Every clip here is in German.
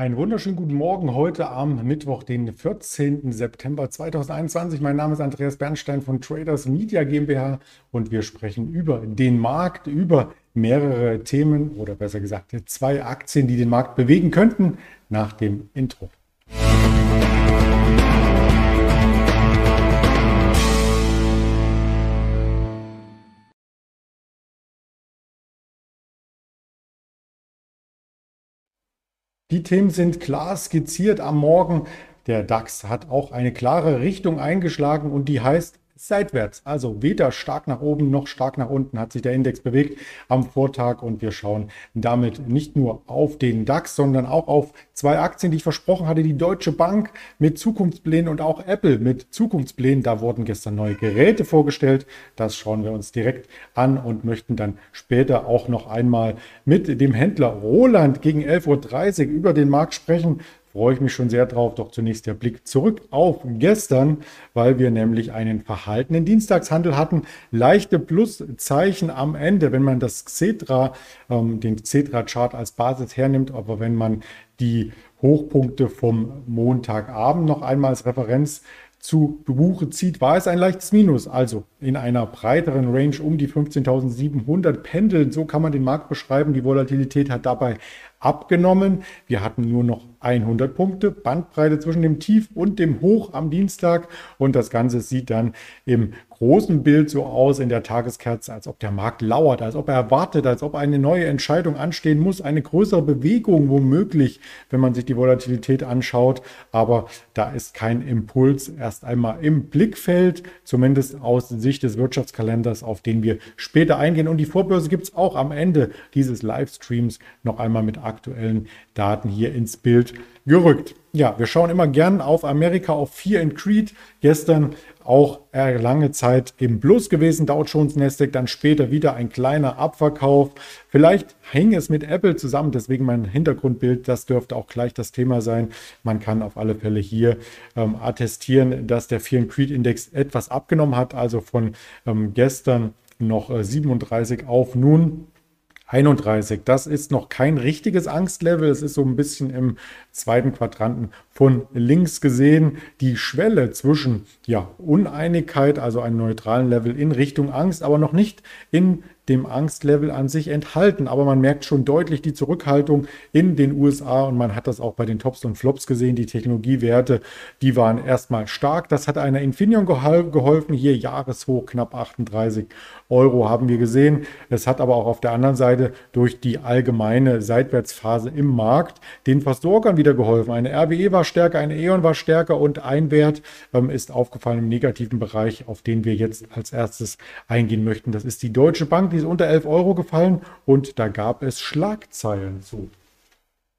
Einen wunderschönen guten Morgen heute am Mittwoch, den 14. September 2021. Mein Name ist Andreas Bernstein von Traders Media GmbH und wir sprechen über den Markt, über mehrere Themen oder besser gesagt zwei Aktien, die den Markt bewegen könnten nach dem Intro. Die Themen sind klar skizziert am Morgen. Der DAX hat auch eine klare Richtung eingeschlagen und die heißt seitwärts. Also weder stark nach oben noch stark nach unten hat sich der Index bewegt am Vortag und wir schauen damit nicht nur auf den DAX, sondern auch auf zwei Aktien, die ich versprochen hatte, die Deutsche Bank mit Zukunftsplänen und auch Apple mit Zukunftsplänen. Da wurden gestern neue Geräte vorgestellt. Das schauen wir uns direkt an und möchten dann später auch noch einmal mit dem Händler Roland gegen 11.30 Uhr über den Markt sprechen freue ich mich schon sehr drauf. Doch zunächst der Blick zurück auf gestern, weil wir nämlich einen verhaltenen Dienstagshandel hatten. Leichte Pluszeichen am Ende, wenn man das Xetra, ähm, den Xetra-Chart als Basis hernimmt, aber wenn man die Hochpunkte vom Montagabend noch einmal als Referenz zu Buche zieht, war es ein leichtes Minus. Also in einer breiteren Range um die 15.700 pendeln. So kann man den Markt beschreiben. Die Volatilität hat dabei abgenommen. Wir hatten nur noch 100 Punkte, Bandbreite zwischen dem Tief und dem Hoch am Dienstag. Und das Ganze sieht dann im großen Bild so aus in der Tageskerze, als ob der Markt lauert, als ob er erwartet, als ob eine neue Entscheidung anstehen muss, eine größere Bewegung womöglich, wenn man sich die Volatilität anschaut. Aber da ist kein Impuls erst einmal im Blickfeld, zumindest aus Sicht des Wirtschaftskalenders, auf den wir später eingehen. Und die Vorbörse gibt es auch am Ende dieses Livestreams noch einmal mit aktuellen Daten hier ins Bild gerückt. Ja, wir schauen immer gern auf Amerika, auf Fear and Creed. Gestern auch lange Zeit im Plus gewesen, Dow Jones, Nasdaq, dann später wieder ein kleiner Abverkauf. Vielleicht hing es mit Apple zusammen, deswegen mein Hintergrundbild, das dürfte auch gleich das Thema sein. Man kann auf alle Fälle hier ähm, attestieren, dass der Fear and Creed Index etwas abgenommen hat, also von ähm, gestern noch äh, 37 auf nun 31. Das ist noch kein richtiges Angstlevel. Es ist so ein bisschen im zweiten Quadranten von links gesehen die Schwelle zwischen ja, Uneinigkeit, also einem neutralen Level in Richtung Angst, aber noch nicht in dem Angstlevel an sich enthalten. Aber man merkt schon deutlich die Zurückhaltung in den USA und man hat das auch bei den Tops und Flops gesehen. Die Technologiewerte, die waren erstmal stark. Das hat einer Infineon geholfen. Hier Jahreshoch knapp 38 Euro haben wir gesehen. Es hat aber auch auf der anderen Seite durch die allgemeine Seitwärtsphase im Markt den Versorgern wieder geholfen. Eine RWE war stärker, eine E.ON war stärker und ein Wert ähm, ist aufgefallen im negativen Bereich, auf den wir jetzt als erstes eingehen möchten. Das ist die Deutsche Bank, die ist unter 11 Euro gefallen und da gab es Schlagzeilen zu.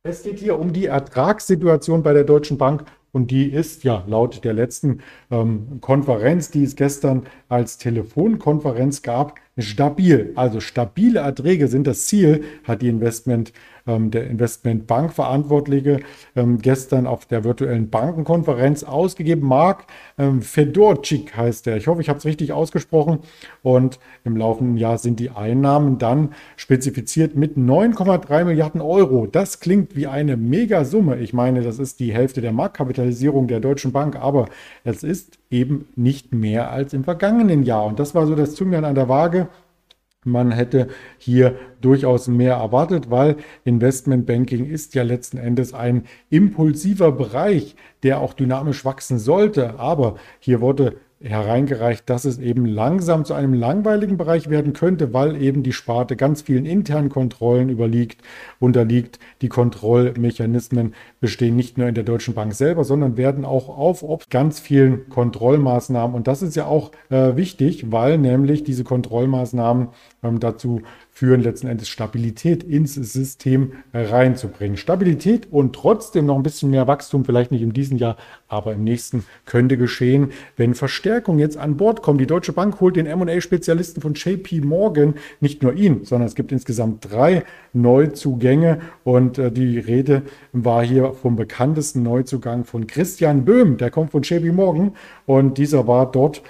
Es geht hier um die Ertragssituation bei der Deutschen Bank und die ist ja laut der letzten ähm, Konferenz, die es gestern als Telefonkonferenz gab, stabil. Also stabile Erträge sind das Ziel, hat die Investment ähm, der Investmentbankverantwortliche ähm, gestern auf der virtuellen Bankenkonferenz ausgegeben. Mark ähm, Fedorczyk heißt er. Ich hoffe, ich habe es richtig ausgesprochen. Und im laufenden Jahr sind die Einnahmen dann spezifiziert mit 9,3 Milliarden Euro. Das klingt wie eine Megasumme. Ich meine, das ist die Hälfte der Marktkapitalisierung der Deutschen Bank, aber es ist eben nicht mehr als im vergangenen Jahr. Und das war so das Zünglein an der Waage. Man hätte hier durchaus mehr erwartet, weil Investmentbanking ist ja letzten Endes ein impulsiver Bereich, der auch dynamisch wachsen sollte. Aber hier wurde hereingereicht, dass es eben langsam zu einem langweiligen Bereich werden könnte, weil eben die Sparte ganz vielen internen Kontrollen überliegt, unterliegt. Die Kontrollmechanismen bestehen nicht nur in der Deutschen Bank selber, sondern werden auch auf ganz vielen Kontrollmaßnahmen. Und das ist ja auch äh, wichtig, weil nämlich diese Kontrollmaßnahmen ähm, dazu führen, letzten Endes Stabilität ins System reinzubringen. Stabilität und trotzdem noch ein bisschen mehr Wachstum, vielleicht nicht in diesem Jahr, aber im nächsten könnte geschehen, wenn Verstärkung jetzt an Bord kommt. Die Deutsche Bank holt den M&A-Spezialisten von JP Morgan, nicht nur ihn, sondern es gibt insgesamt drei Neuzugänge und äh, die Rede war hier vom bekanntesten Neuzugang von Christian Böhm, der kommt von JP Morgan und dieser war dort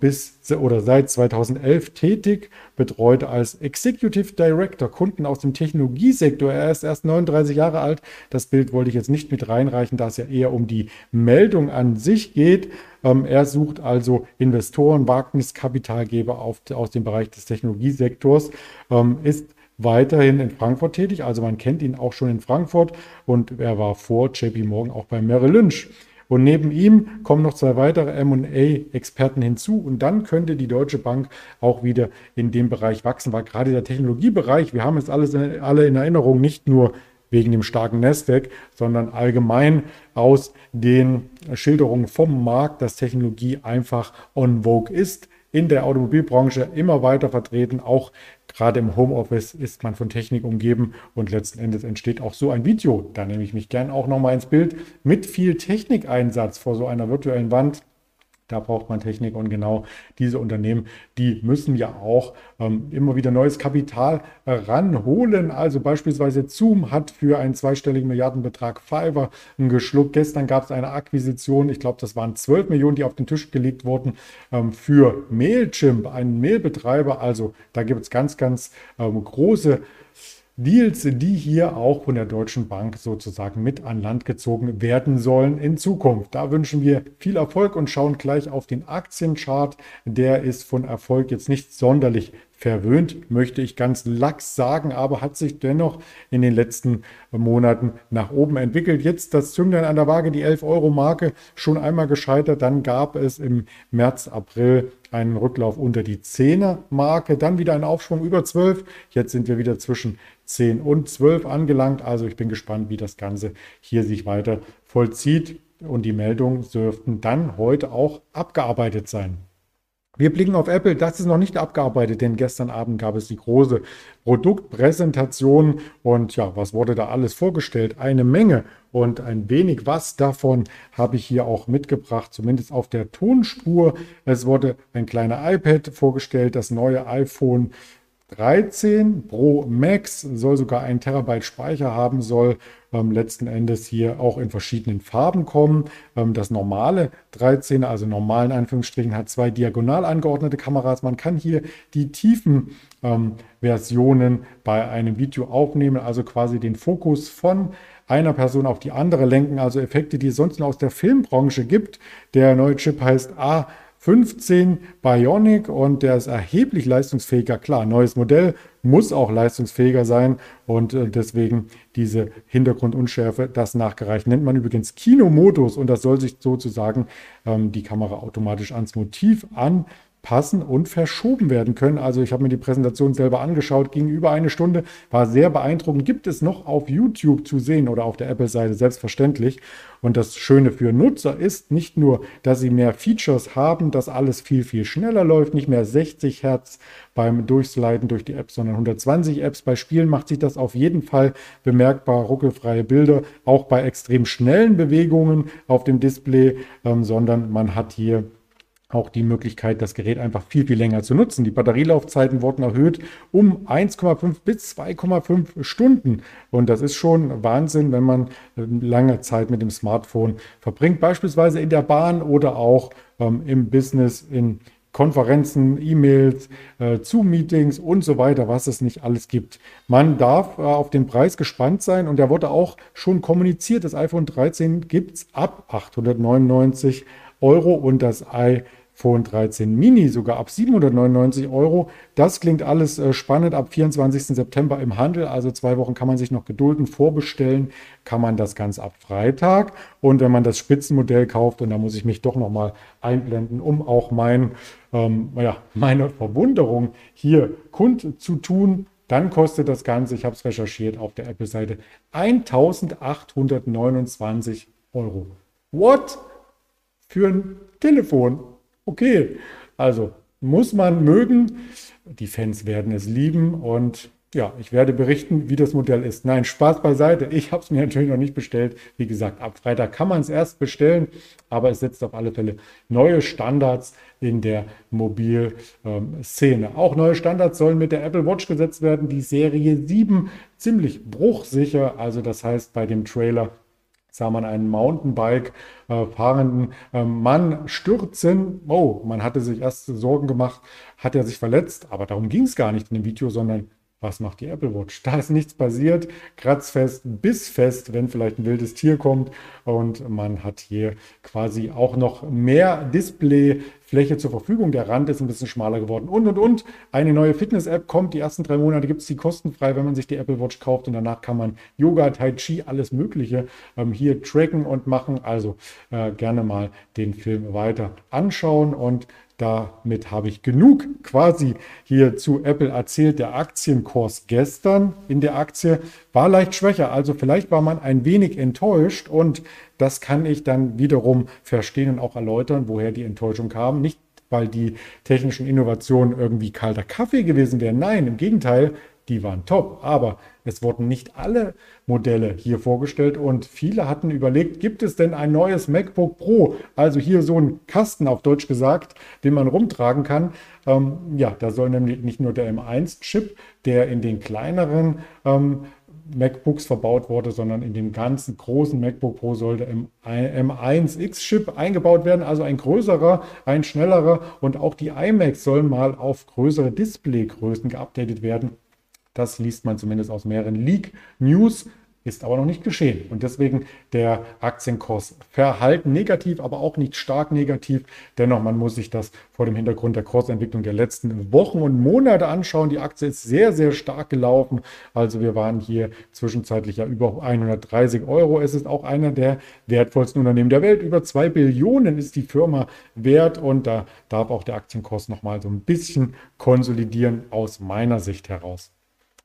bis oder seit 2011 tätig, betreut als Executive Director Kunden aus dem Technologiesektor. Er ist erst 39 Jahre alt. Das Bild wollte ich jetzt nicht mit reinreichen, da es ja eher um die Meldung an sich geht. Ähm, er sucht also Investoren, Wagniskapitalgeber aus dem Bereich des Technologiesektors, ähm, ist weiterhin in Frankfurt tätig. Also man kennt ihn auch schon in Frankfurt und er war vor JP Morgan auch bei Merrill Lynch. Und neben ihm kommen noch zwei weitere MA-Experten hinzu. Und dann könnte die Deutsche Bank auch wieder in dem Bereich wachsen, weil gerade der Technologiebereich, wir haben es alles alle in Erinnerung, nicht nur wegen dem starken Netzwerk, sondern allgemein aus den Schilderungen vom Markt, dass Technologie einfach on vogue ist. In der Automobilbranche immer weiter vertreten, auch Gerade im Homeoffice ist man von Technik umgeben und letzten Endes entsteht auch so ein Video. Da nehme ich mich gern auch nochmal ins Bild mit viel Technikeinsatz vor so einer virtuellen Wand. Da braucht man Technik und genau diese Unternehmen, die müssen ja auch ähm, immer wieder neues Kapital äh, ranholen. Also beispielsweise Zoom hat für einen zweistelligen Milliardenbetrag Fiverr geschluckt. Gestern gab es eine Akquisition, ich glaube, das waren 12 Millionen, die auf den Tisch gelegt wurden ähm, für Mailchimp, einen Mailbetreiber. Also da gibt es ganz, ganz ähm, große Deals, die hier auch von der Deutschen Bank sozusagen mit an Land gezogen werden sollen in Zukunft. Da wünschen wir viel Erfolg und schauen gleich auf den Aktienchart. Der ist von Erfolg jetzt nicht sonderlich verwöhnt, möchte ich ganz lax sagen, aber hat sich dennoch in den letzten Monaten nach oben entwickelt. Jetzt das Zünglein an der Waage, die 11-Euro-Marke, schon einmal gescheitert. Dann gab es im März, April einen Rücklauf unter die 10er-Marke, dann wieder ein Aufschwung über 12. Jetzt sind wir wieder zwischen 10 und 12 angelangt. Also ich bin gespannt, wie das Ganze hier sich weiter vollzieht. Und die Meldungen dürften dann heute auch abgearbeitet sein. Wir blicken auf Apple, das ist noch nicht abgearbeitet, denn gestern Abend gab es die große Produktpräsentation und ja, was wurde da alles vorgestellt? Eine Menge und ein wenig was davon habe ich hier auch mitgebracht, zumindest auf der Tonspur. Es wurde ein kleiner iPad vorgestellt, das neue iPhone 13 Pro Max soll sogar ein Terabyte Speicher haben, soll ähm, letzten Endes hier auch in verschiedenen Farben kommen. Ähm, das normale 13er, also normalen Anführungsstrichen, hat zwei diagonal angeordnete Kameras. Man kann hier die tiefen ähm, Versionen bei einem Video aufnehmen, also quasi den Fokus von einer Person auf die andere lenken, also Effekte, die es sonst nur aus der Filmbranche gibt. Der neue Chip heißt A 15 Bionic und der ist erheblich leistungsfähiger. Klar, neues Modell muss auch leistungsfähiger sein und äh, deswegen diese Hintergrundunschärfe, das nachgereicht. Nennt man übrigens Kinomodus und das soll sich sozusagen ähm, die Kamera automatisch ans Motiv an passen und verschoben werden können. Also ich habe mir die Präsentation selber angeschaut, ging über eine Stunde, war sehr beeindruckend. Gibt es noch auf YouTube zu sehen oder auf der Apple-Seite selbstverständlich. Und das Schöne für Nutzer ist nicht nur, dass sie mehr Features haben, dass alles viel, viel schneller läuft, nicht mehr 60 Hertz beim Durchsliden durch die Apps, sondern 120 Apps. Bei Spielen macht sich das auf jeden Fall bemerkbar, ruckelfreie Bilder, auch bei extrem schnellen Bewegungen auf dem Display, ähm, sondern man hat hier auch die Möglichkeit, das Gerät einfach viel, viel länger zu nutzen. Die Batterielaufzeiten wurden erhöht um 1,5 bis 2,5 Stunden. Und das ist schon Wahnsinn, wenn man äh, lange Zeit mit dem Smartphone verbringt, beispielsweise in der Bahn oder auch ähm, im Business, in Konferenzen, E-Mails, äh, Zoom-Meetings und so weiter, was es nicht alles gibt. Man darf äh, auf den Preis gespannt sein und der wurde auch schon kommuniziert. Das iPhone 13 gibt es ab 899 Euro und das iPhone iPhone 13 Mini sogar ab 799 Euro. Das klingt alles äh, spannend. Ab 24. September im Handel, also zwei Wochen kann man sich noch gedulden. Vorbestellen kann man das ganz ab Freitag. Und wenn man das Spitzenmodell kauft, und da muss ich mich doch nochmal einblenden, um auch mein, ähm, ja, meine Verwunderung hier kund zu tun, dann kostet das Ganze, ich habe es recherchiert auf der Apple-Seite, 1829 Euro. What? Für ein Telefon okay. Also muss man mögen. Die Fans werden es lieben und ja, ich werde berichten, wie das Modell ist. Nein, Spaß beiseite. Ich habe es mir natürlich noch nicht bestellt. Wie gesagt, ab Freitag kann man es erst bestellen, aber es setzt auf alle Fälle neue Standards in der Mobilszene. Ähm, Auch neue Standards sollen mit der Apple Watch gesetzt werden. Die Serie 7 ziemlich bruchsicher. Also das heißt, bei dem Trailer sah man einen Mountainbike äh, fahrenden äh, Mann stürzen. Oh, man hatte sich erst Sorgen gemacht, hat er sich verletzt, aber darum ging es gar nicht in dem Video, sondern was macht die Apple Watch? Da ist nichts passiert, kratzfest, bissfest, wenn vielleicht ein wildes Tier kommt und man hat hier quasi auch noch mehr Displayfläche zur Verfügung. Der Rand ist ein bisschen schmaler geworden und und und. Eine neue Fitness-App kommt. Die ersten drei Monate gibt es die kostenfrei, wenn man sich die Apple Watch kauft und danach kann man Yoga, Tai Chi, alles Mögliche ähm, hier tracken und machen. Also äh, gerne mal den Film weiter anschauen und damit habe ich genug quasi hier zu Apple erzählt. Der Aktienkurs gestern in der Aktie war leicht schwächer. Also vielleicht war man ein wenig enttäuscht und das kann ich dann wiederum verstehen und auch erläutern, woher die Enttäuschung kam. Nicht weil die technischen Innovationen irgendwie kalter Kaffee gewesen wären. Nein, im Gegenteil, die waren top. Aber es wurden nicht alle Modelle hier vorgestellt und viele hatten überlegt, gibt es denn ein neues MacBook Pro? Also hier so ein Kasten auf Deutsch gesagt, den man rumtragen kann. Ähm, ja, da soll nämlich nicht nur der M1-Chip, der in den kleineren ähm, MacBooks verbaut wurde, sondern in dem ganzen großen MacBook Pro sollte M1X-Chip eingebaut werden, also ein größerer, ein schnellerer und auch die iMacs sollen mal auf größere Displaygrößen geupdatet werden. Das liest man zumindest aus mehreren Leak-News, ist aber noch nicht geschehen. Und deswegen der Aktienkurs verhalten negativ, aber auch nicht stark negativ. Dennoch, man muss sich das vor dem Hintergrund der Kursentwicklung der letzten Wochen und Monate anschauen. Die Aktie ist sehr, sehr stark gelaufen. Also wir waren hier zwischenzeitlich ja über 130 Euro. Es ist auch einer der wertvollsten Unternehmen der Welt. Über zwei Billionen ist die Firma wert und da darf auch der Aktienkurs nochmal so ein bisschen konsolidieren aus meiner Sicht heraus.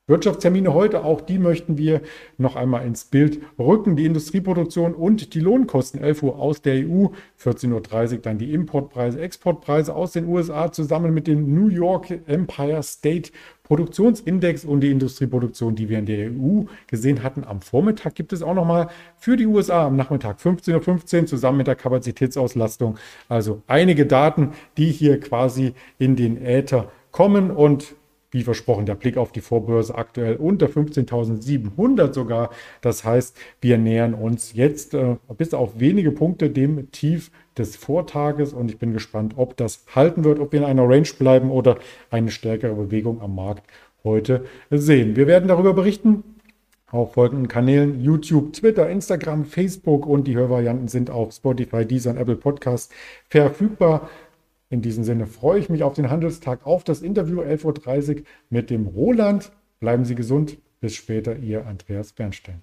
Wirtschaftstermine heute, auch die möchten wir noch einmal ins Bild rücken. Die Industrieproduktion und die Lohnkosten 11 Uhr aus der EU, 14.30 Uhr dann die Importpreise, Exportpreise aus den USA zusammen mit dem New York Empire State Produktionsindex und die Industrieproduktion, die wir in der EU gesehen hatten. Am Vormittag gibt es auch nochmal für die USA am Nachmittag 15.15 Uhr zusammen mit der Kapazitätsauslastung. Also einige Daten, die hier quasi in den Äther kommen und wie versprochen, der Blick auf die Vorbörse aktuell unter 15.700 sogar. Das heißt, wir nähern uns jetzt äh, bis auf wenige Punkte dem Tief des Vortages und ich bin gespannt, ob das halten wird, ob wir in einer Range bleiben oder eine stärkere Bewegung am Markt heute sehen. Wir werden darüber berichten auf folgenden Kanälen YouTube, Twitter, Instagram, Facebook und die Hörvarianten sind auf Spotify, Deezer und Apple Podcast verfügbar. In diesem Sinne freue ich mich auf den Handelstag, auf das Interview 11.30 Uhr mit dem Roland. Bleiben Sie gesund. Bis später, Ihr Andreas Bernstein.